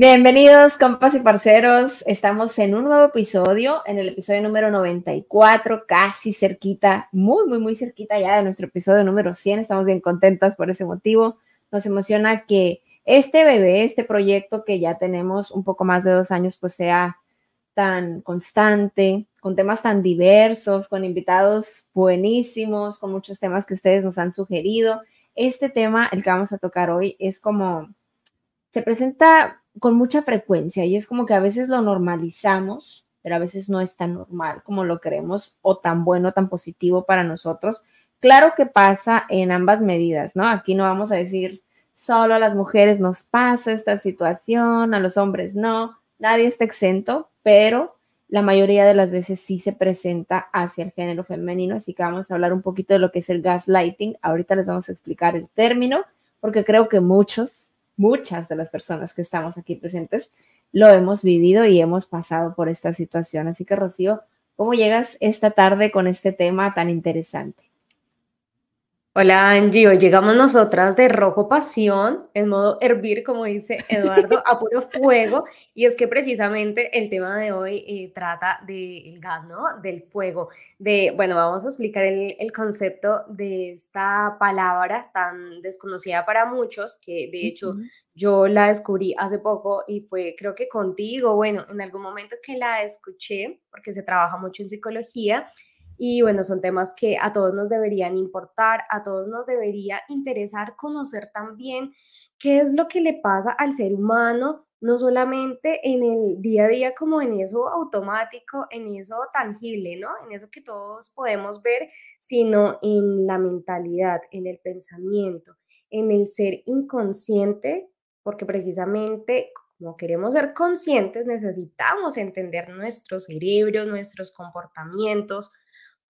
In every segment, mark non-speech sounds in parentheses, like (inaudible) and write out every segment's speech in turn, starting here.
Bienvenidos, compas y parceros. Estamos en un nuevo episodio, en el episodio número 94, casi cerquita, muy, muy, muy cerquita ya de nuestro episodio número 100. Estamos bien contentas por ese motivo. Nos emociona que este bebé, este proyecto que ya tenemos un poco más de dos años, pues sea tan constante, con temas tan diversos, con invitados buenísimos, con muchos temas que ustedes nos han sugerido. Este tema, el que vamos a tocar hoy, es como, se presenta con mucha frecuencia y es como que a veces lo normalizamos, pero a veces no es tan normal como lo queremos o tan bueno, tan positivo para nosotros. Claro que pasa en ambas medidas, ¿no? Aquí no vamos a decir solo a las mujeres nos pasa esta situación, a los hombres no, nadie está exento, pero la mayoría de las veces sí se presenta hacia el género femenino, así que vamos a hablar un poquito de lo que es el gaslighting. Ahorita les vamos a explicar el término, porque creo que muchos muchas de las personas que estamos aquí presentes lo hemos vivido y hemos pasado por esta situación. Así que, Rocío, ¿cómo llegas esta tarde con este tema tan interesante? Hola Angie, hoy llegamos nosotras de rojo pasión, en modo hervir, como dice Eduardo, a puro fuego. Y es que precisamente el tema de hoy eh, trata del gas, ¿no? Del fuego. De, bueno, vamos a explicar el, el, concepto de esta palabra tan desconocida para muchos, que de hecho yo la descubrí hace poco y fue creo que contigo, bueno, en algún momento que la escuché, porque se trabaja mucho en psicología y bueno, son temas que a todos nos deberían importar, a todos nos debería interesar conocer también qué es lo que le pasa al ser humano, no solamente en el día a día como en eso automático, en eso tangible, ¿no? En eso que todos podemos ver, sino en la mentalidad, en el pensamiento, en el ser inconsciente, porque precisamente como queremos ser conscientes, necesitamos entender nuestro cerebro, nuestros comportamientos,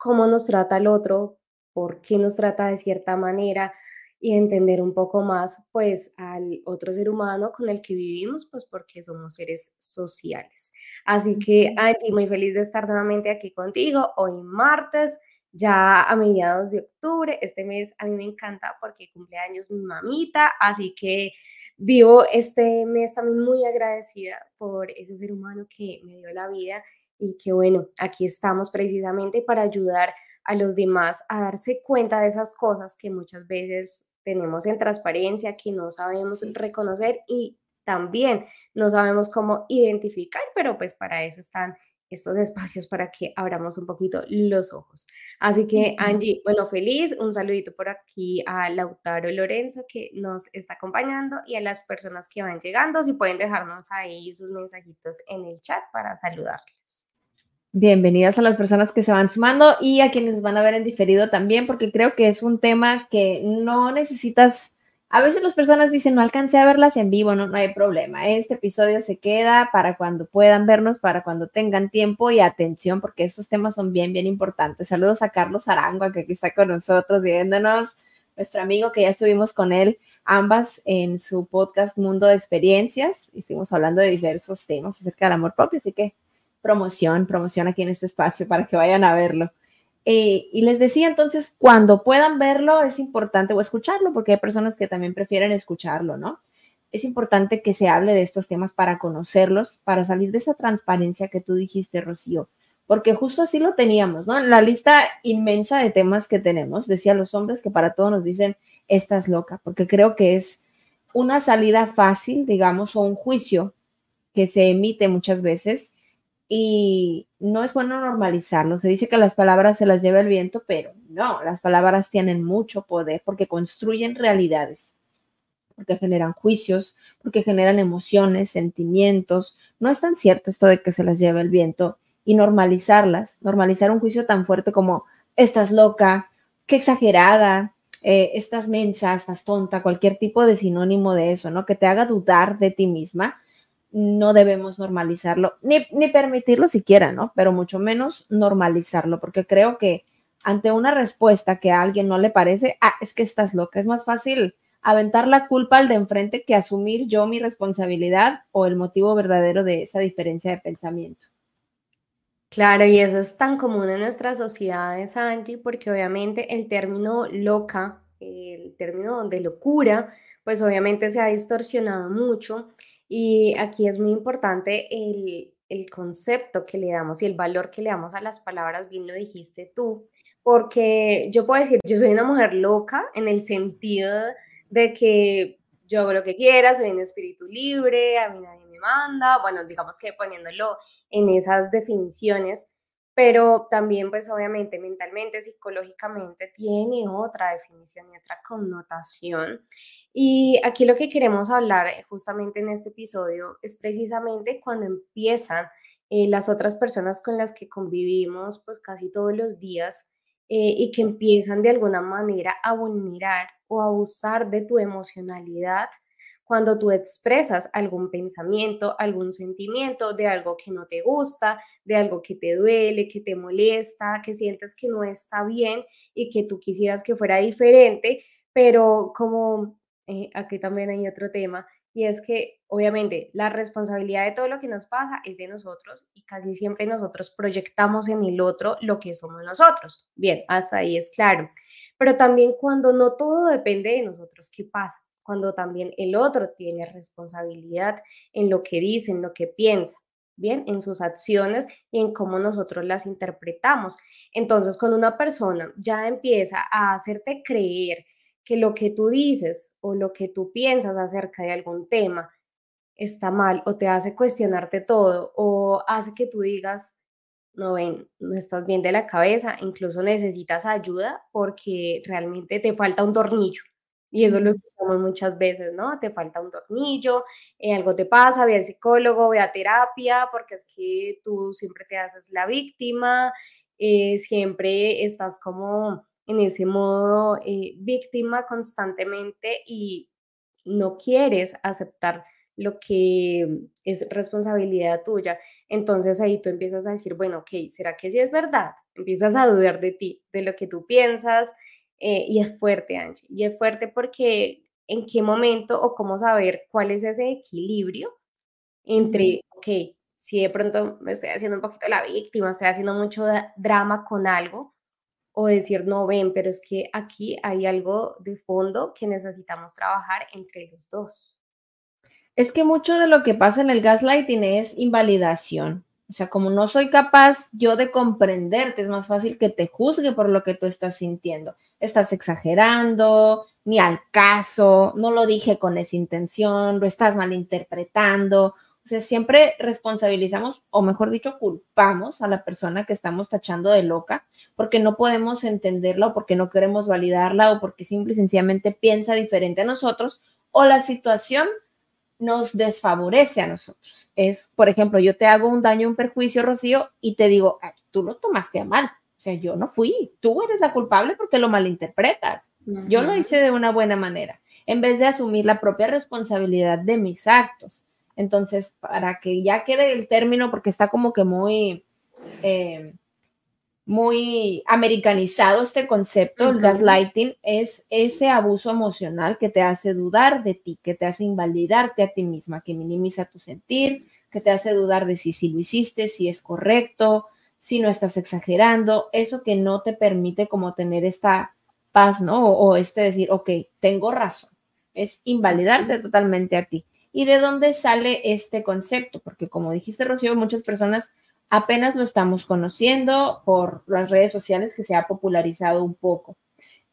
cómo nos trata el otro, por qué nos trata de cierta manera y entender un poco más pues al otro ser humano con el que vivimos, pues porque somos seres sociales. Así que aquí muy feliz de estar nuevamente aquí contigo hoy martes, ya a mediados de octubre. Este mes a mí me encanta porque cumpleaños mi mamita, así que vivo este mes también muy agradecida por ese ser humano que me dio la vida y que bueno, aquí estamos precisamente para ayudar a los demás a darse cuenta de esas cosas que muchas veces tenemos en transparencia, que no sabemos reconocer y también no sabemos cómo identificar, pero pues para eso están estos espacios para que abramos un poquito los ojos. Así que Angie, bueno, feliz, un saludito por aquí a Lautaro Lorenzo que nos está acompañando y a las personas que van llegando, si pueden dejarnos ahí sus mensajitos en el chat para saludarlos. Bienvenidas a las personas que se van sumando y a quienes van a ver en diferido también, porque creo que es un tema que no necesitas. A veces las personas dicen, no alcancé a verlas en vivo, no, no hay problema. Este episodio se queda para cuando puedan vernos, para cuando tengan tiempo y atención, porque estos temas son bien, bien importantes. Saludos a Carlos Arangua, que aquí está con nosotros viéndonos, nuestro amigo que ya estuvimos con él ambas en su podcast Mundo de Experiencias. Hicimos hablando de diversos temas acerca del amor propio, así que promoción, promoción aquí en este espacio para que vayan a verlo. Eh, y les decía entonces, cuando puedan verlo es importante o escucharlo, porque hay personas que también prefieren escucharlo, ¿no? Es importante que se hable de estos temas para conocerlos, para salir de esa transparencia que tú dijiste, Rocío, porque justo así lo teníamos, ¿no? En la lista inmensa de temas que tenemos, decía los hombres que para todos nos dicen, estás loca, porque creo que es una salida fácil, digamos, o un juicio que se emite muchas veces y no es bueno normalizarlo. Se dice que las palabras se las lleva el viento, pero no, las palabras tienen mucho poder porque construyen realidades, porque generan juicios, porque generan emociones, sentimientos. No es tan cierto esto de que se las lleva el viento y normalizarlas, normalizar un juicio tan fuerte como estás loca, qué exagerada, eh, estás mensa, estás tonta, cualquier tipo de sinónimo de eso, ¿no? Que te haga dudar de ti misma no debemos normalizarlo, ni, ni permitirlo siquiera, ¿no? Pero mucho menos normalizarlo, porque creo que ante una respuesta que a alguien no le parece, ah, es que estás loca, es más fácil aventar la culpa al de enfrente que asumir yo mi responsabilidad o el motivo verdadero de esa diferencia de pensamiento. Claro, y eso es tan común en nuestras sociedades, Angie, porque obviamente el término loca, el término de locura, pues obviamente se ha distorsionado mucho y aquí es muy importante el, el concepto que le damos y el valor que le damos a las palabras, bien lo dijiste tú, porque yo puedo decir, yo soy una mujer loca en el sentido de que yo hago lo que quiera, soy un espíritu libre, a mí nadie me manda, bueno, digamos que poniéndolo en esas definiciones, pero también pues obviamente mentalmente, psicológicamente tiene otra definición y otra connotación. Y aquí lo que queremos hablar eh, justamente en este episodio es precisamente cuando empiezan eh, las otras personas con las que convivimos pues casi todos los días eh, y que empiezan de alguna manera a vulnerar o abusar de tu emocionalidad cuando tú expresas algún pensamiento, algún sentimiento de algo que no te gusta, de algo que te duele, que te molesta, que sientes que no está bien y que tú quisieras que fuera diferente, pero como eh, aquí también hay otro tema, y es que obviamente la responsabilidad de todo lo que nos pasa es de nosotros y casi siempre nosotros proyectamos en el otro lo que somos nosotros. Bien, hasta ahí es claro pero también cuando no todo depende de nosotros, ¿qué pasa? Cuando también el otro tiene responsabilidad en lo que dice, en lo que piensa, bien, en sus acciones y en cómo nosotros las interpretamos. Entonces, cuando una persona ya empieza a hacerte creer que lo que tú dices o lo que tú piensas acerca de algún tema está mal o te hace cuestionarte todo o hace que tú digas, no ven, no estás bien de la cabeza, incluso necesitas ayuda porque realmente te falta un tornillo. Y eso lo escuchamos muchas veces, ¿no? Te falta un tornillo, eh, algo te pasa, ve al psicólogo, ve a terapia, porque es que tú siempre te haces la víctima, eh, siempre estás como en ese modo eh, víctima constantemente y no quieres aceptar lo que es responsabilidad tuya. Entonces ahí tú empiezas a decir, bueno, ok, ¿será que sí es verdad? Empiezas a dudar de ti, de lo que tú piensas, eh, y es fuerte, Angie, y es fuerte porque en qué momento o cómo saber cuál es ese equilibrio entre, ok, si de pronto me estoy haciendo un poquito la víctima, estoy haciendo mucho drama con algo, o decir, no ven, pero es que aquí hay algo de fondo que necesitamos trabajar entre los dos. Es que mucho de lo que pasa en el gaslighting es invalidación. O sea, como no soy capaz yo de comprenderte, es más fácil que te juzgue por lo que tú estás sintiendo. Estás exagerando, ni al caso, no lo dije con esa intención, lo estás malinterpretando. O sea, siempre responsabilizamos, o mejor dicho, culpamos a la persona que estamos tachando de loca porque no podemos entenderla o porque no queremos validarla o porque simple y sencillamente piensa diferente a nosotros o la situación nos desfavorece a nosotros. Es, por ejemplo, yo te hago un daño, un perjuicio, Rocío, y te digo, tú lo tomaste a mal. O sea, yo no fui, tú eres la culpable porque lo malinterpretas. Yo lo hice de una buena manera, en vez de asumir la propia responsabilidad de mis actos. Entonces, para que ya quede el término, porque está como que muy, eh, muy americanizado este concepto, el gaslighting, es ese abuso emocional que te hace dudar de ti, que te hace invalidarte a ti misma, que minimiza tu sentir, que te hace dudar de si, si lo hiciste, si es correcto, si no estás exagerando, eso que no te permite como tener esta paz, ¿no? O, o este decir, ok, tengo razón, es invalidarte totalmente a ti. ¿Y de dónde sale este concepto? Porque como dijiste, Rocío, muchas personas apenas lo estamos conociendo por las redes sociales que se ha popularizado un poco.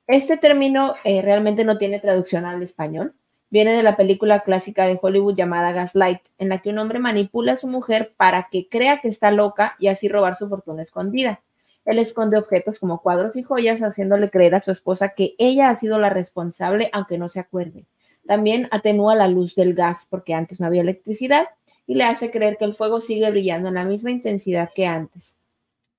Este término eh, realmente no tiene traducción al español. Viene de la película clásica de Hollywood llamada Gaslight, en la que un hombre manipula a su mujer para que crea que está loca y así robar su fortuna escondida. Él esconde objetos como cuadros y joyas, haciéndole creer a su esposa que ella ha sido la responsable, aunque no se acuerde. También atenúa la luz del gas, porque antes no había electricidad, y le hace creer que el fuego sigue brillando en la misma intensidad que antes.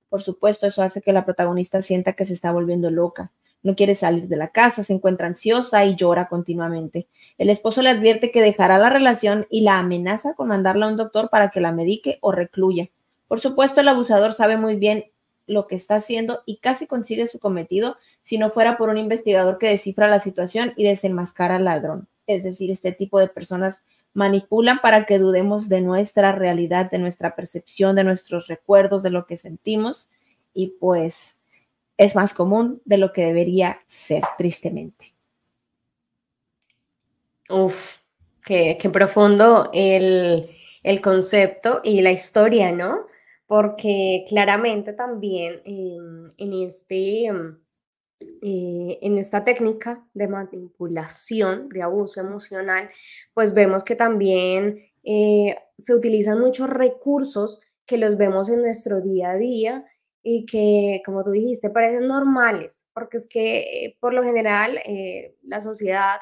Por supuesto, eso hace que la protagonista sienta que se está volviendo loca, no quiere salir de la casa, se encuentra ansiosa y llora continuamente. El esposo le advierte que dejará la relación y la amenaza con mandarla a un doctor para que la medique o recluya. Por supuesto, el abusador sabe muy bien lo que está haciendo y casi consigue su cometido si no fuera por un investigador que descifra la situación y desenmascara al ladrón. Es decir, este tipo de personas manipulan para que dudemos de nuestra realidad, de nuestra percepción, de nuestros recuerdos, de lo que sentimos y pues es más común de lo que debería ser, tristemente. Uf, qué, profundo el, el, concepto y la historia, ¿no? Porque claramente también en, este, eh, en esta técnica de manipulación, de abuso emocional, pues vemos que también eh, se utilizan muchos recursos que los vemos en nuestro día a día y que, como tú dijiste, parecen normales, porque es que eh, por lo general la sociedad,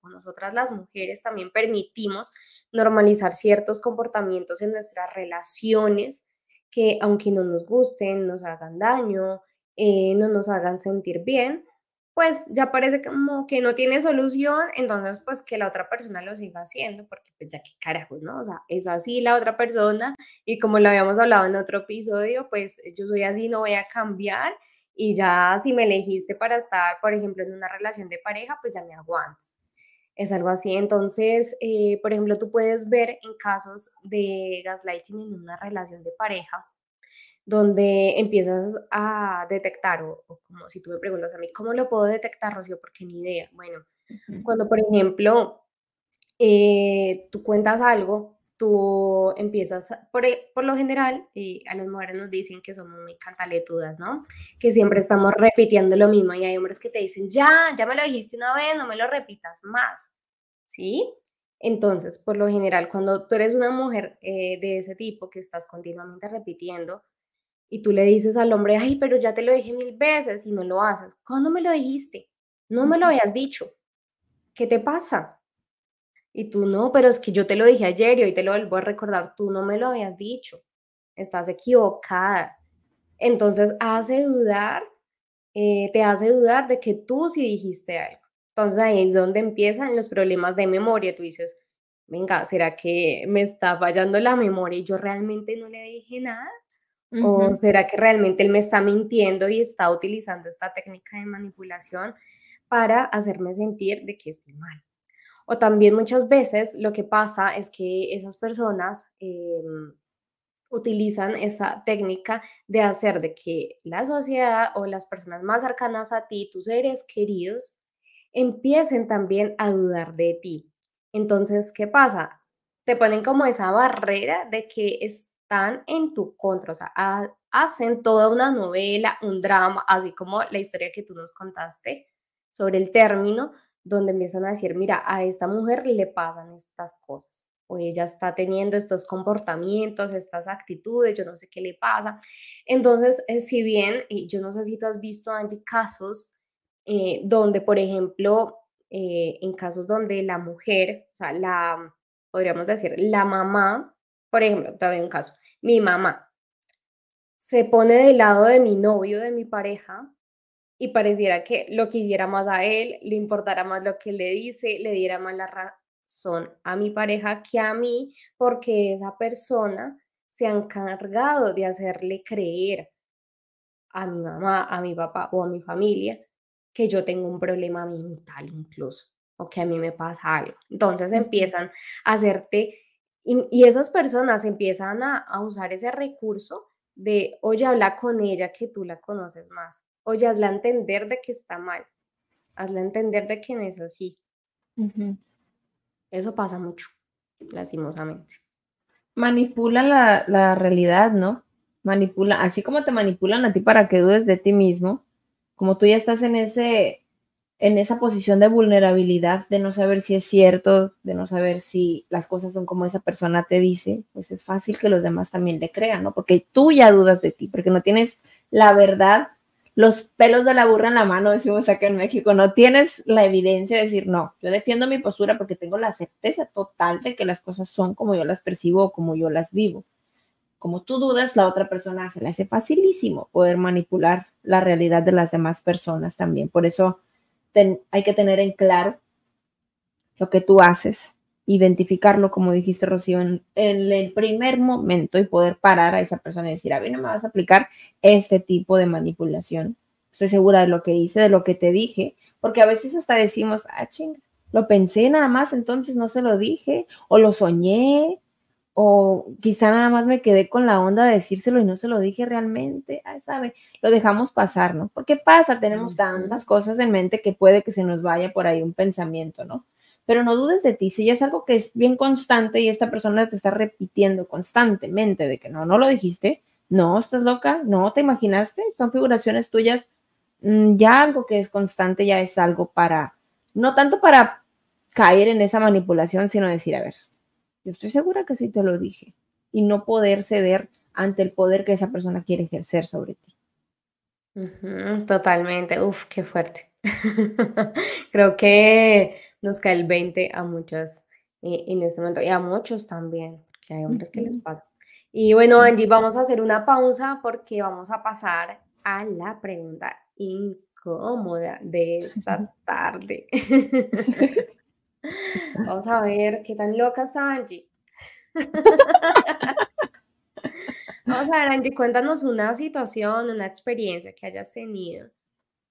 o nosotras las mujeres, también permitimos normalizar ciertos comportamientos en nuestras relaciones que aunque no nos gusten, nos hagan daño, eh, no nos hagan sentir bien, pues ya parece como que no tiene solución, entonces pues que la otra persona lo siga haciendo, porque pues ya qué carajos, ¿no? O sea, es así la otra persona y como lo habíamos hablado en otro episodio, pues yo soy así, no voy a cambiar y ya si me elegiste para estar, por ejemplo, en una relación de pareja, pues ya me aguantas es algo así. Entonces, eh, por ejemplo, tú puedes ver en casos de gaslighting en una relación de pareja, donde empiezas a detectar, o, como si tú me preguntas a mí, ¿cómo lo puedo detectar, Rocío? Porque ni idea. Bueno, cuando, por ejemplo, eh, tú cuentas algo tú empiezas, por, e, por lo general, y a las mujeres nos dicen que somos muy cantaletudas, ¿no? Que siempre estamos repitiendo lo mismo y hay hombres que te dicen, ya, ya me lo dijiste una vez, no me lo repitas más, ¿sí? Entonces, por lo general, cuando tú eres una mujer eh, de ese tipo que estás continuamente repitiendo y tú le dices al hombre, ay, pero ya te lo dije mil veces y no lo haces, ¿cuándo me lo dijiste? No me lo habías dicho. ¿Qué te pasa? Y tú no, pero es que yo te lo dije ayer y hoy te lo vuelvo a recordar, tú no me lo habías dicho, estás equivocada. Entonces hace dudar, eh, te hace dudar de que tú sí dijiste algo. Entonces ahí es donde empiezan los problemas de memoria. Tú dices, venga, ¿será que me está fallando la memoria y yo realmente no le dije nada? ¿O será que realmente él me está mintiendo y está utilizando esta técnica de manipulación para hacerme sentir de que estoy mal? O también muchas veces lo que pasa es que esas personas em, utilizan esta técnica de hacer de que la sociedad o las personas más cercanas a ti, tus seres queridos, empiecen también a dudar de ti. Entonces, ¿qué pasa? Te ponen como esa barrera de que están en tu contra, o sea, hacen toda una novela, un drama, así como la historia que tú nos contaste sobre el término, donde empiezan a decir, mira, a esta mujer le pasan estas cosas, o ella está teniendo estos comportamientos, estas actitudes, yo no sé qué le pasa. Entonces, eh, si bien, yo no sé si tú has visto, Angie, casos eh, donde, por ejemplo, eh, en casos donde la mujer, o sea, la, podríamos decir, la mamá, por ejemplo, todavía un caso, mi mamá se pone del lado de mi novio, de mi pareja, y pareciera que lo quisiera más a él, le importara más lo que le dice, le diera más la razón a mi pareja que a mí, porque esa persona se ha encargado de hacerle creer a mi mamá, a mi papá o a mi familia que yo tengo un problema mental incluso o que a mí me pasa algo. Entonces empiezan a hacerte, y, esas personas empiezan a, a usar ese recurso de, oye, habla con ella que tú la conoces más Oye, hazla entender de que está mal. Hazla entender de que no es así. Eso pasa mucho, lastimosamente. Manipulan la, la realidad, ¿no? Manipula, así como te manipulan a ti para que dudes de ti mismo, como tú ya estás en ese, en esa posición de vulnerabilidad, de no saber si es cierto, de no saber si las cosas son como esa persona te dice, pues es fácil que los demás también le crean, ¿no? Porque tú ya dudas de ti, porque no tienes la verdad los pelos de la burra en la mano, decimos acá en México, no tienes la evidencia de decir, no, yo defiendo mi postura porque tengo la certeza total de que las cosas son como yo las percibo o como yo las vivo. como tú dudas, la otra persona se le hace facilísimo poder manipular la realidad de las demás personas también. Por eso hay que tener en claro lo que tú haces, identificarlo, como dijiste, Rocío, en, el primer momento y poder parar a esa persona y decir, a mí no me vas a aplicar este tipo de manipulación. Estoy segura de lo que hice, de lo que te dije, porque a veces hasta decimos, ah, chinga, lo pensé nada más, entonces no se lo dije, o lo soñé, o quizá nada más me quedé con la onda de decírselo y no se lo dije realmente, ah, sabe, lo dejamos pasar, ¿no? Porque pasa, tenemos tantas cosas en mente que puede que se nos vaya por ahí un pensamiento, ¿no? Pero no dudes de ti, si ya es algo que es bien constante y esta persona te está repitiendo constantemente de que no, no lo dijiste, no, estás loca, no, te imaginaste, son figuraciones tuyas, mm, ya algo que es constante ya es algo para, no tanto para caer en esa manipulación, sino decir, a ver, yo estoy segura que sí te lo dije y no poder ceder ante el poder que esa persona quiere ejercer sobre ti. totalmente, uf, qué fuerte. (laughs) Creo que nos cae el 20 a muchas eh, en este momento y a muchos también, que hay hombres que les pasa. Y bueno, Angie, vamos a hacer una pausa porque vamos a pasar a la pregunta incómoda de esta (laughs) tarde. (laughs) Vamos a ver qué tan loca está Angie. (laughs) Vamos a ver, Angie, cuéntanos una situación, una experiencia que hayas tenido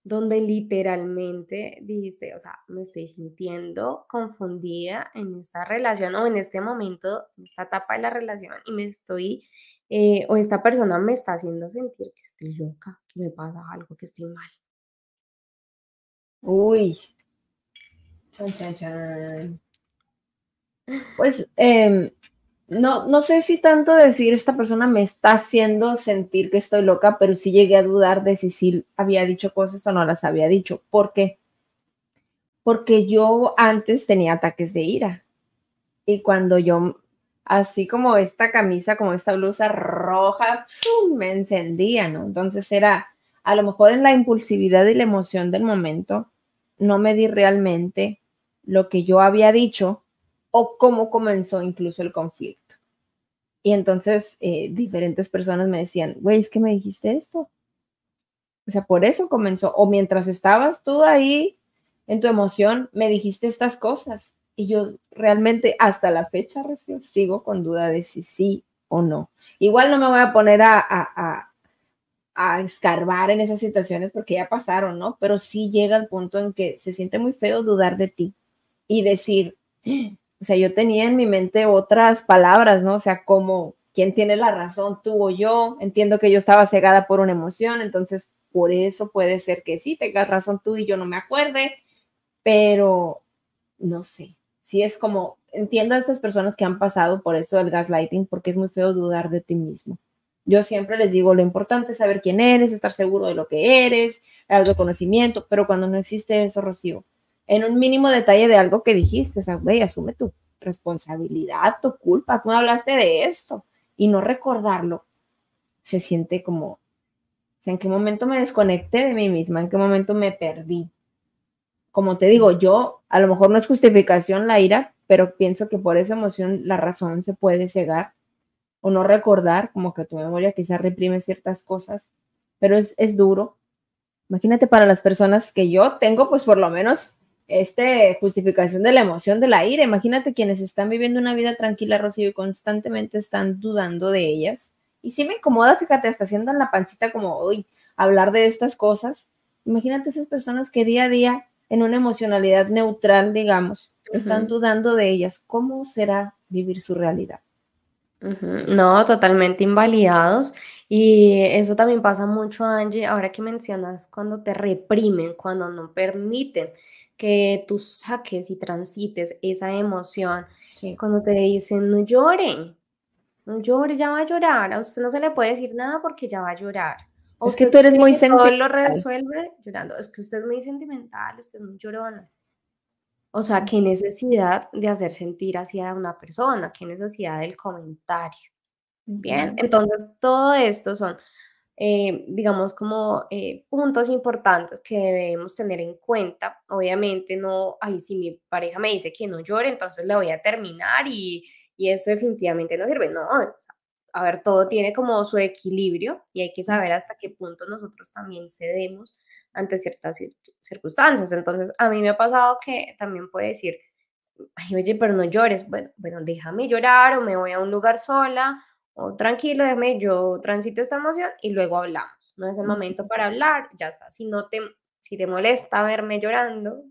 donde literalmente dijiste, o sea, me estoy sintiendo confundida en esta relación o en este momento, en esta etapa de la relación y me estoy, eh, o esta persona me está haciendo sentir que estoy loca, que me pasa algo, que estoy mal. Uy, Chan, chan, chan. Pues em, no, no sé si tanto decir esta persona me está haciendo sentir que estoy loca, pero sí llegué a dudar de si sí había dicho cosas o no las había dicho. ¿Por qué? Porque yo antes tenía ataques de ira. Y cuando yo, así como esta camisa, como esta blusa roja, me encendía, ¿no? Entonces era, a lo mejor en la impulsividad y la emoción del momento, no me di realmente lo que yo había dicho o cómo comenzó incluso el conflicto. Y entonces eh, diferentes personas me decían, güey, es que me dijiste esto. O sea, por eso comenzó. O mientras estabas tú ahí en tu emoción, me dijiste estas cosas. Y yo realmente hasta la fecha sigo con duda de si sí o no. Igual no me voy a poner a, a, a escarbar en esas situaciones porque ya pasaron, ¿no? Pero sí llega el punto en que se siente muy feo dudar de ti y decir, o sea, yo tenía en mi mente otras palabras, ¿no? O sea, como, ¿quién tiene la razón, tú o yo? Entiendo que yo estaba cegada por una emoción, entonces por eso puede ser que sí tengas razón tú y yo no me acuerde, pero no sé, si es como, entiendo a estas personas que han pasado por esto del gaslighting, porque es muy feo dudar de ti mismo. Yo siempre les digo, lo importante es saber quién eres, estar seguro de lo que eres, el conocimiento, pero cuando no existe eso, Rocío, en un mínimo detalle de algo que dijiste, o sea, güey, asume tu responsabilidad, tu culpa, tú no hablaste de esto y no recordarlo, se siente como, o sea, en qué momento me desconecté de mí misma, en qué momento me perdí. Como te digo, yo a lo mejor no es justificación la ira, pero pienso que por esa emoción la razón se puede cegar o no recordar, como que tu memoria quizás reprime ciertas cosas, pero es, es duro. Imagínate para las personas que yo tengo, pues por lo menos este justificación de la emoción de la ira. Imagínate quienes están viviendo una vida tranquila, Rocío, y constantemente están dudando de ellas. Y si me incomoda, fíjate, hasta haciendo en la pancita como hoy, hablar de estas cosas. Imagínate esas personas que día a día, en una emocionalidad neutral, digamos, están dudando de ellas. ¿Cómo será vivir su realidad? No, totalmente invalidados. Y eso también pasa mucho, Angie, ahora que mencionas cuando te reprimen, cuando no permiten que tú saques y transites esa emoción. Cuando te dicen, no lloren, no llore, ya va a llorar. A usted no se le puede decir nada porque ya va a llorar. es que tú eres muy sentimental. lo resuelve llorando. Es que usted es muy sentimental, usted es muy llorona. O sea, qué necesidad de hacer sentir hacia una persona, qué necesidad del comentario. Bien, entonces todo esto son eh, digamos, como eh, puntos importantes que debemos tener en cuenta. Obviamente, no, ahí si mi pareja me dice que no llore, entonces le voy a terminar y, y eso definitivamente no sirve. No, a ver, todo tiene como su equilibrio y hay que saber hasta qué punto nosotros también cedemos ante ciertas circunstancias. Entonces, a mí me ha pasado que también puede decir, Ay, oye, pero no llores. Bueno, bueno, déjame llorar o me voy a un lugar sola o tranquilo, déjame, yo transito esta emoción y luego hablamos. No es el momento para hablar, ya está. Si no te, si te molesta verme llorando,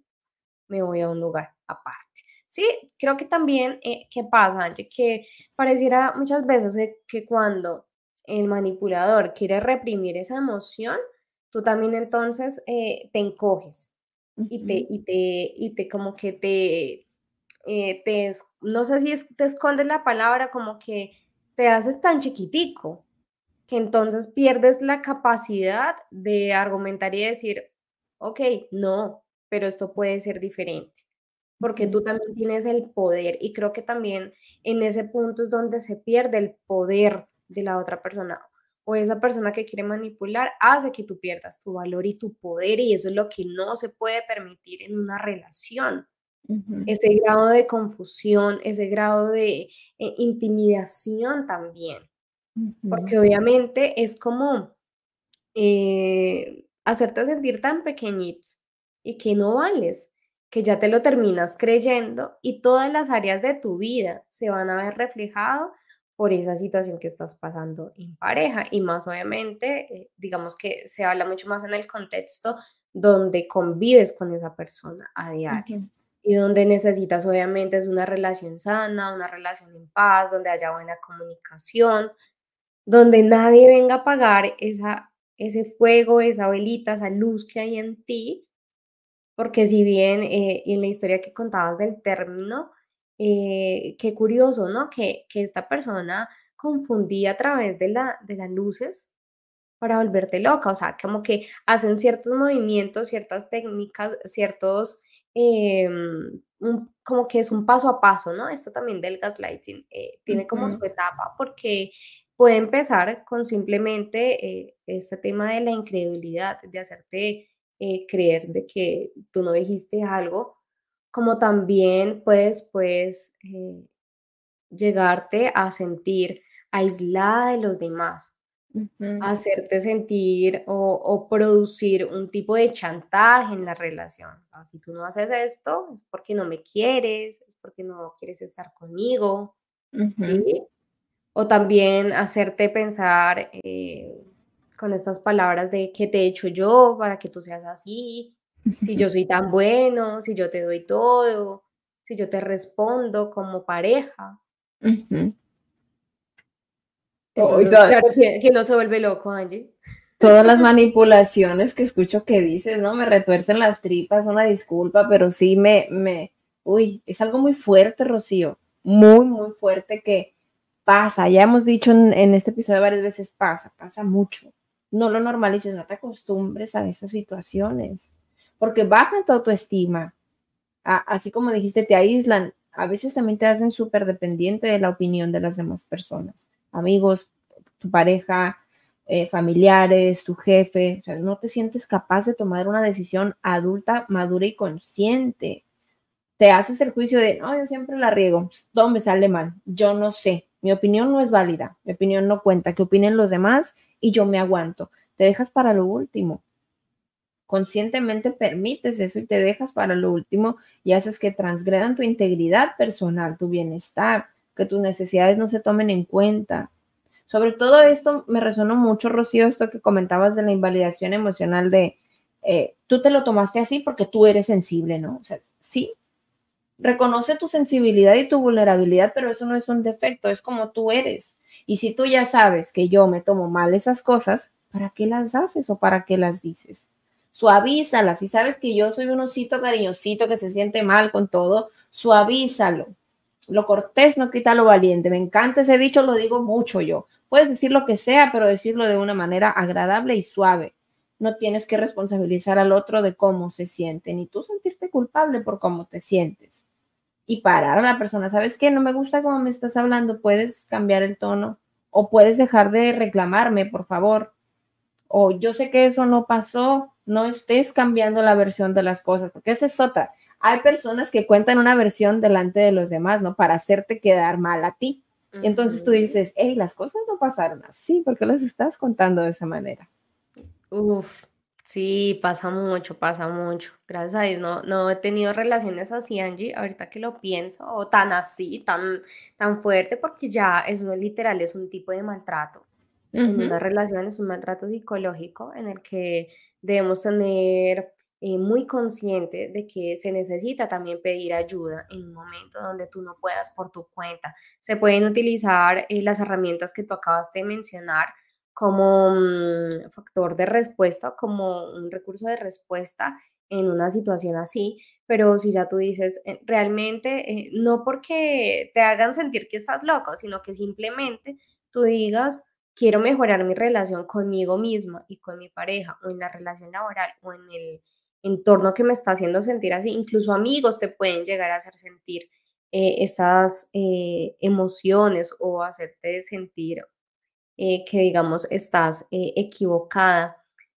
me voy a un lugar aparte. Sí, creo que también, eh, ¿qué pasa? Que pareciera muchas veces eh, que cuando el manipulador quiere reprimir esa emoción, tú también entonces eh, te encoges y te, y te, y te como que te, te, no sé si es, te escondes la palabra, como que te haces tan chiquitico que entonces pierdes la capacidad de argumentar y decir, ok, no, pero esto puede ser diferente, porque tú también tienes el poder y creo que también en ese punto es donde se pierde el poder de la otra persona o esa persona que quiere manipular hace que tú pierdas tu valor y tu poder y eso es lo que no se puede permitir en una relación. Ese grado de confusión, ese grado de eh, intimidación también, porque obviamente es como eh, hacerte sentir tan pequeñito y que no vales, que ya te lo terminas creyendo y todas las áreas de tu vida se van a ver reflejado por esa situación que estás pasando en pareja. Y más obviamente, eh, digamos que se habla mucho más en el contexto donde convives con esa persona a diario y donde necesitas obviamente es una relación sana, una relación en paz, donde haya buena comunicación, donde nadie venga a apagar esa, ese fuego, esa velita, esa luz que hay en ti, porque si bien eh, en la historia que contabas del término, eh, qué curioso, ¿no? Que, que, esta persona confundía a través de, la, de las luces para volverte loca, o sea, como que hacen ciertos movimientos, ciertas técnicas, ciertos Em, como que es un paso a paso, ¿no? Esto también del gaslighting eh, tiene como su etapa porque puede empezar con simplemente eh, este tema de la incredulidad, de hacerte eh, creer de que tú no dijiste algo, como también puedes, pues, llegarte a sentir aislada de los demás, hacerte sentir o, producir un tipo de chantaje en la relación. si tú no haces esto, es porque no me quieres, es porque no quieres estar conmigo, ¿sí? O también hacerte pensar eh, con estas palabras de que te he hecho yo para que tú seas así, si yo (laughs) soy tan bueno, si yo te doy todo, si yo te respondo como pareja. Entonces, claro, que, no se vuelve loco, Angie. Todas las manipulaciones que escucho que dices, ¿no? Me retuercen las tripas, una disculpa, pero sí me, me, uy, es algo muy fuerte, Rocío, muy, muy fuerte que pasa. Ya hemos dicho en, este episodio varias veces, pasa, pasa mucho. No lo normalices, no te acostumbres a esas situaciones, porque bajan tu autoestima. así como dijiste, te aíslan, a veces también te hacen súper dependiente de la opinión de las demás personas amigos, tu pareja, eh, familiares, tu jefe, o sea, no te sientes capaz de tomar una decisión adulta, madura y consciente. Te haces el juicio de, no, yo siempre la riego, todo me sale mal, yo no sé, mi opinión no es válida, mi opinión no cuenta, que opinen los demás y yo me aguanto. Te dejas para lo último. Conscientemente permites eso y te dejas para lo último y haces que transgredan tu integridad personal, tu bienestar, que tus necesidades no se tomen en cuenta. Sobre todo esto me resonó mucho, Rocío, esto que comentabas de la invalidación emocional de eh, tú te lo tomaste así porque tú eres sensible, ¿no? O sea, sí, reconoce tu sensibilidad y tu vulnerabilidad, pero eso no es un defecto, es como tú eres. Y si tú ya sabes que yo me tomo mal esas cosas, ¿para qué las haces o para qué las dices? Suavízalas. Si sabes que yo soy un osito cariñosito que se siente mal con todo, suavízalo. Lo cortés no quita lo valiente. Me encanta ese dicho, lo digo mucho yo. Puedes decir lo que sea, pero decirlo de una manera agradable y suave. No tienes que responsabilizar al otro de cómo se siente, ni tú sentirte culpable por cómo te sientes. Y parar a la persona, ¿sabes qué? No me gusta cómo me estás hablando, puedes cambiar el tono o puedes dejar de reclamarme, por favor. O yo sé que eso no pasó, no estés cambiando la versión de las cosas, porque esa es otra hay personas que cuentan una versión delante de los demás, ¿no? Para hacerte quedar mal a ti. Y entonces tú dices, hey, las cosas no pasaron así, ¿por qué las estás contando de esa manera? Uf, sí, pasa mucho, pasa mucho. Gracias a Dios no, no he tenido relaciones así, Angie, ahorita que lo pienso, o tan así, tan, tan fuerte, porque ya eso literal es un tipo de maltrato. En una relación es un maltrato psicológico en el que debemos tener eh, muy consciente de que se necesita también pedir ayuda en un momento donde tú no puedas por tu cuenta. Se pueden utilizar eh, las herramientas que tú acabas de mencionar como mm, factor de respuesta, como un recurso de respuesta en una situación así, pero si ya tú dices, eh, realmente, no porque te hagan sentir que estás loco, sino que simplemente tú digas, quiero mejorar mi relación conmigo misma y con mi pareja, o en la relación laboral, o en el entorno que me está haciendo sentir así. Incluso amigos te pueden llegar a hacer sentir eh, estas eh, emociones o hacerte sentir eh, que, digamos, estás equivocada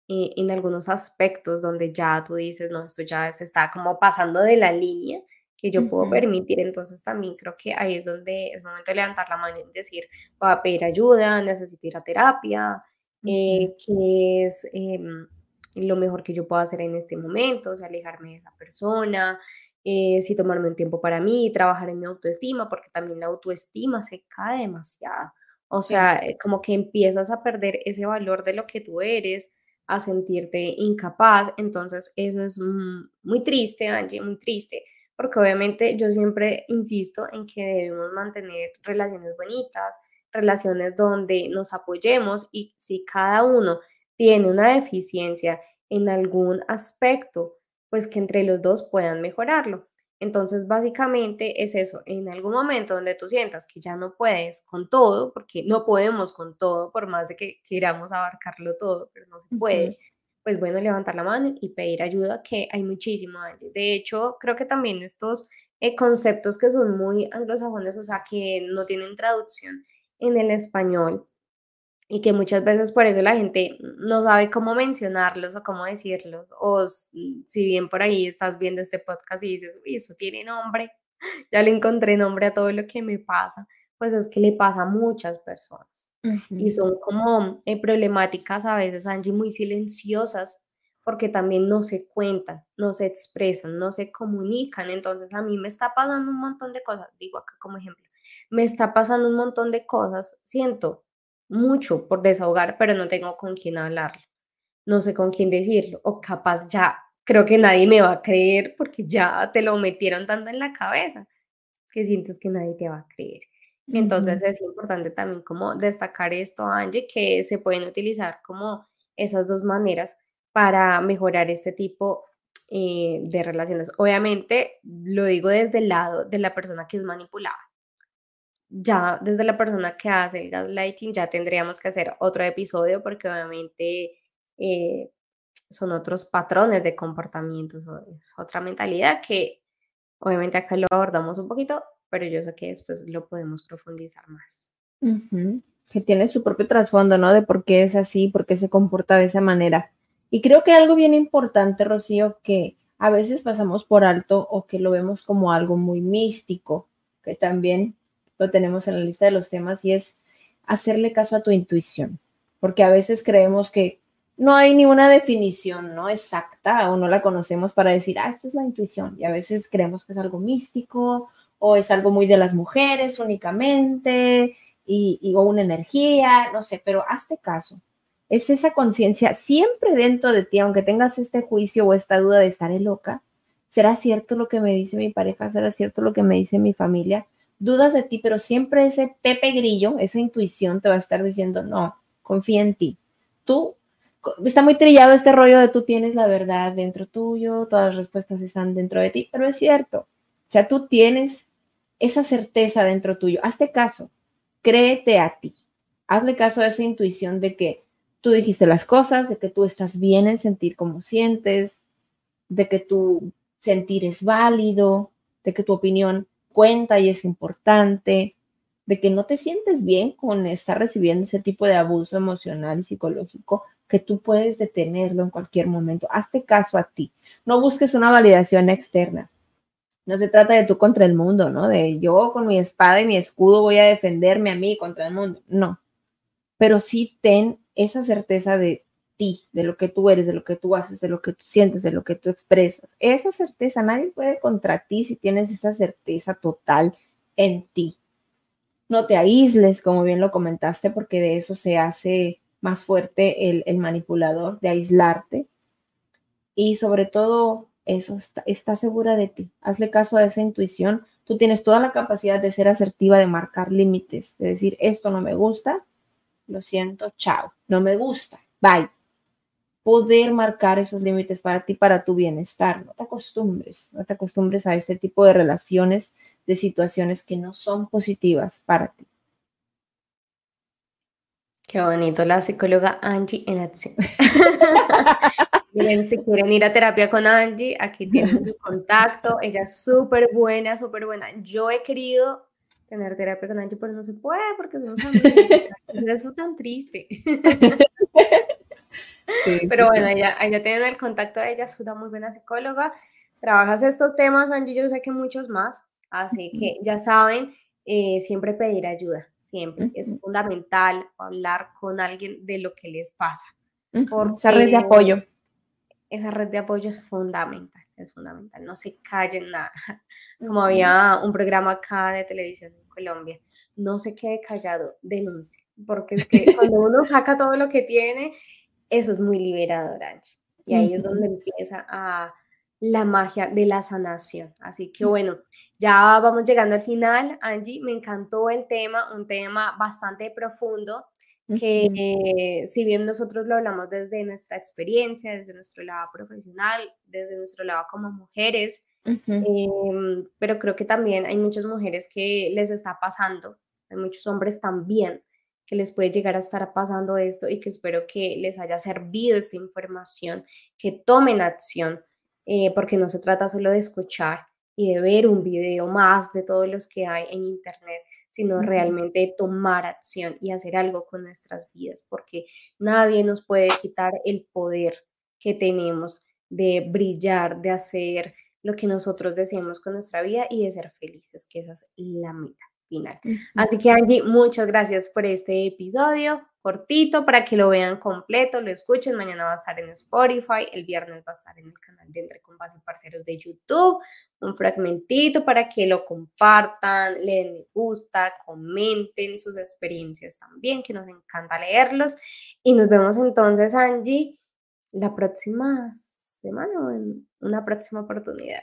en algunos aspectos donde ya tú dices, no, esto ya se está como pasando de la línea que yo puedo permitir. Entonces también creo que ahí es donde es momento de levantar la mano y decir, voy a pedir ayuda, necesito ir a terapia, que es em, lo mejor que yo puedo hacer en este momento, o sea, alejarme de esa persona, eh, si tomarme un tiempo para mí, trabajar en mi autoestima, porque también la autoestima se cae demasiado. O sea, eh, como que empiezas a perder ese valor de lo que tú eres, a sentirte incapaz. Entonces, eso es muy triste, Angie, muy triste, porque obviamente yo siempre insisto en que debemos mantener relaciones bonitas, relaciones donde nos apoyemos y si cada uno tiene una deficiencia en algún aspecto, pues que entre los dos puedan mejorarlo. Entonces, básicamente es eso, en algún momento donde tú sientas que ya no puedes con todo, porque no podemos con todo, por más de que queramos abarcarlo todo, pero no se puede, pues bueno, levantar la mano y pedir ayuda, que hay muchísimo. De hecho, creo que también estos eh, conceptos que son muy anglosajones, o sea, que no tienen traducción en el español, y que muchas veces por eso la gente no sabe cómo mencionarlos o cómo decirlos. O si bien por ahí estás viendo este podcast y dices, uy, eso tiene nombre, (laughs) ya le encontré nombre a todo lo que me pasa, pues es que le pasa a muchas personas. Y son como eh, problemáticas a veces, Angie, muy silenciosas, porque también no se cuentan, no se expresan, no se comunican. Entonces a mí me está pasando un montón de cosas, digo acá como ejemplo, me está pasando un montón de cosas, siento mucho por desahogar, pero no tengo con quién hablarlo. No sé con quién decirlo. O capaz ya creo que nadie me va a creer porque ya te lo metieron tanto en la cabeza que sientes que nadie te va a creer. Entonces es importante también como destacar esto, Angie, que se pueden utilizar como esas dos maneras para mejorar este tipo eh, de relaciones. Obviamente lo digo desde el lado de la persona que es manipulada ya desde la persona que hace el gaslighting ya tendríamos que hacer otro episodio porque obviamente eh, son otros patrones de comportamiento, es otra mentalidad que obviamente acá lo abordamos un poquito, pero yo sé que después lo podemos profundizar más. Que tiene su propio trasfondo, ¿no? De por qué es así, por qué se comporta de esa manera. Y creo que algo bien importante, Rocío, que a veces pasamos por alto o que lo vemos como algo muy místico, que también lo tenemos en la lista de los temas y es hacerle caso a tu intuición, porque a veces creemos que no hay ninguna definición no exacta o no la conocemos para decir, ah, esto es la intuición, y a veces creemos que es algo místico o es algo muy de las mujeres únicamente y, o una energía, no sé, pero hazte caso. Es esa conciencia siempre dentro de ti, aunque tengas este juicio o esta duda de estar loca, ¿será cierto lo que me dice mi pareja? ¿Será cierto lo que me dice mi familia? Dudas de ti, pero siempre ese Pepe Grillo, esa intuición te va a estar diciendo, no, confía en ti. Tú, está muy trillado este rollo de tú tienes la verdad dentro tuyo, todas las respuestas están dentro de ti, pero es cierto. O sea, tú tienes esa certeza dentro tuyo. Hazte caso, créete a ti. Hazle caso a esa intuición de que tú dijiste las cosas, de que tú estás bien en sentir como sientes, de que tu sentir es válido, de que tu opinión cuenta y es importante, de que no te sientes bien con estar recibiendo ese tipo de abuso emocional y psicológico, que tú puedes detenerlo en cualquier momento. Hazte caso a ti. No busques una validación externa. No se trata de tú contra el mundo, ¿no? De yo con mi espada y mi escudo voy a defenderme a mí contra el mundo. No. Pero sí ten esa certeza de de lo que tú eres, de lo que tú haces, de lo que tú sientes, de lo que tú expresas. Esa certeza, nadie puede contra ti si tienes esa certeza total en ti. No te aísles, como bien lo comentaste, porque de eso se hace más fuerte el, el manipulador, de aislarte. Y sobre todo, eso, está, segura de ti. Hazle caso a esa intuición. Tú tienes toda la capacidad de ser asertiva, de marcar límites, de decir, esto no me gusta, lo siento, chao, no me gusta, bye. Poder marcar esos límites para ti, para tu bienestar. No te acostumbres, no te acostumbres a este tipo de relaciones, de situaciones que no son positivas para ti. Qué bonito, la psicóloga Angie en acción. (laughs) Miren, si quieren ir a terapia con Angie, aquí tienen su contacto. Ella es súper buena, súper buena. Yo he querido tener terapia con Angie, pero no se puede porque somos amigas. (laughs) Eso tan triste. (laughs) (laughs) pero bueno, ella, ella tiene el contacto de ella, es una muy buena psicóloga. Trabajas estos temas, Angie, yo sé que muchos más. Así que ya saben, eh, siempre pedir ayuda, siempre. Es fundamental hablar con alguien de lo que les pasa. Esa red de apoyo esa red de apoyo es fundamental, es fundamental, no se callen nada. (laughs) Como había un programa acá de televisión en Colombia, no se quede callado, denuncie, porque es que cuando (laughs) uno saca todo lo que tiene, eso es muy liberador, Angie. Y ahí es donde empieza a la magia de la sanación. Así que bueno, ya vamos llegando al final, Angie, me encantó el tema, un tema bastante profundo que si bien nosotros lo hablamos desde nuestra experiencia, desde nuestro lado profesional, desde nuestro lado como mujeres, em, pero creo que también hay muchas mujeres que les está pasando, hay muchos hombres también que les puede llegar a estar pasando esto y que espero que les haya servido esta información, que tomen acción, eh, porque no se trata solo de escuchar y de ver un video más de todos los que hay en Internet, sino realmente tomar acción y hacer algo con nuestras vidas, porque nadie nos puede quitar el poder que tenemos de brillar, de hacer lo que nosotros deseamos con nuestra vida y de ser felices, que esa es la meta final. Así que Angie, muchas gracias por este episodio cortito para que lo vean completo, lo escuchen. Mañana va a estar en Spotify, el viernes va a estar en el canal de Entre Compas y Parceros de YouTube. Un fragmentito para que lo compartan, le den me gusta, comenten sus experiencias también, que nos encanta leerlos. Y nos vemos entonces, Angie, la próxima semana o en una próxima oportunidad.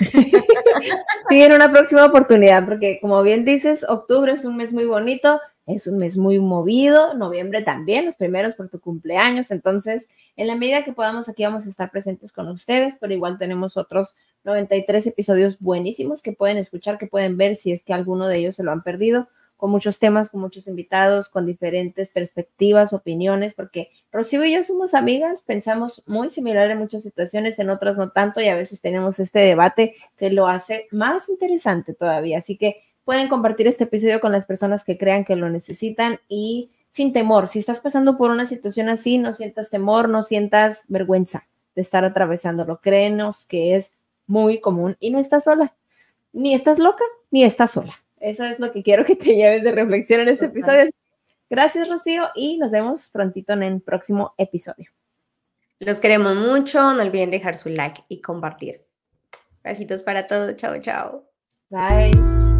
(laughs) Sí, en una próxima oportunidad, porque como bien dices, octubre es un mes muy bonito es un mes muy movido, noviembre también, los primeros por tu cumpleaños, entonces en la medida que podamos aquí vamos a estar presentes con ustedes, pero igual tenemos otros 93 episodios buenísimos que pueden escuchar, que pueden ver si es que alguno de ellos se lo han perdido, con muchos temas, con muchos invitados, con diferentes perspectivas, opiniones, porque Rocío y yo somos amigas, pensamos muy similar en muchas situaciones, en otras no tanto, y a veces tenemos este debate que lo hace más interesante todavía, así que pueden compartir este episodio con las personas que crean que lo necesitan y sin temor. Si estás pasando por una situación así, no sientas temor, no sientas vergüenza de estar atravesándolo. Créenos que es muy común y no estás sola. Ni estás loca, ni estás sola. Eso es lo que quiero que te lleves de reflexión en este episodio. Gracias, Rocío, y nos vemos prontito en el próximo episodio. Los queremos mucho. No olviden dejar su like y compartir. Besitos para todos. Chao, chao. Bye.